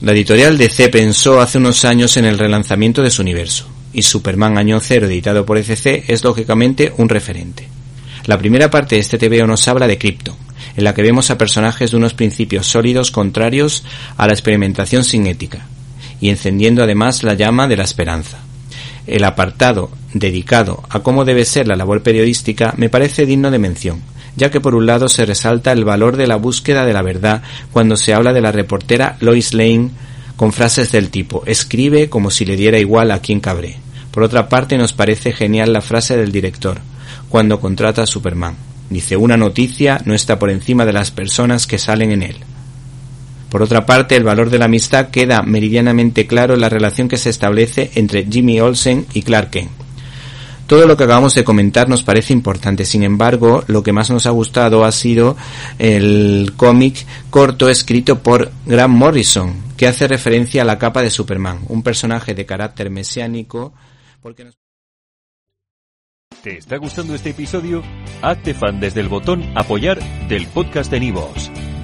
La editorial DC pensó hace unos años en el relanzamiento de su universo, y Superman Año Cero, editado por ECC, es lógicamente un referente. La primera parte de este TVO nos habla de Krypton, en la que vemos a personajes de unos principios sólidos contrarios a la experimentación sin ética, y encendiendo además la llama de la esperanza. El apartado dedicado a cómo debe ser la labor periodística me parece digno de mención, ya que por un lado se resalta el valor de la búsqueda de la verdad cuando se habla de la reportera Lois Lane con frases del tipo escribe como si le diera igual a quien cabré. Por otra parte nos parece genial la frase del director cuando contrata a Superman. Dice una noticia no está por encima de las personas que salen en él. Por otra parte, el valor de la amistad queda meridianamente claro en la relación que se establece entre Jimmy Olsen y Clark Kent. Todo lo que acabamos de comentar nos parece importante, sin embargo, lo que más nos ha gustado ha sido el cómic corto escrito por Grant Morrison, que hace referencia a la capa de Superman, un personaje de carácter mesiánico. Porque. ¿Te está gustando este episodio? Hazte fan desde el botón Apoyar del podcast de Nivos.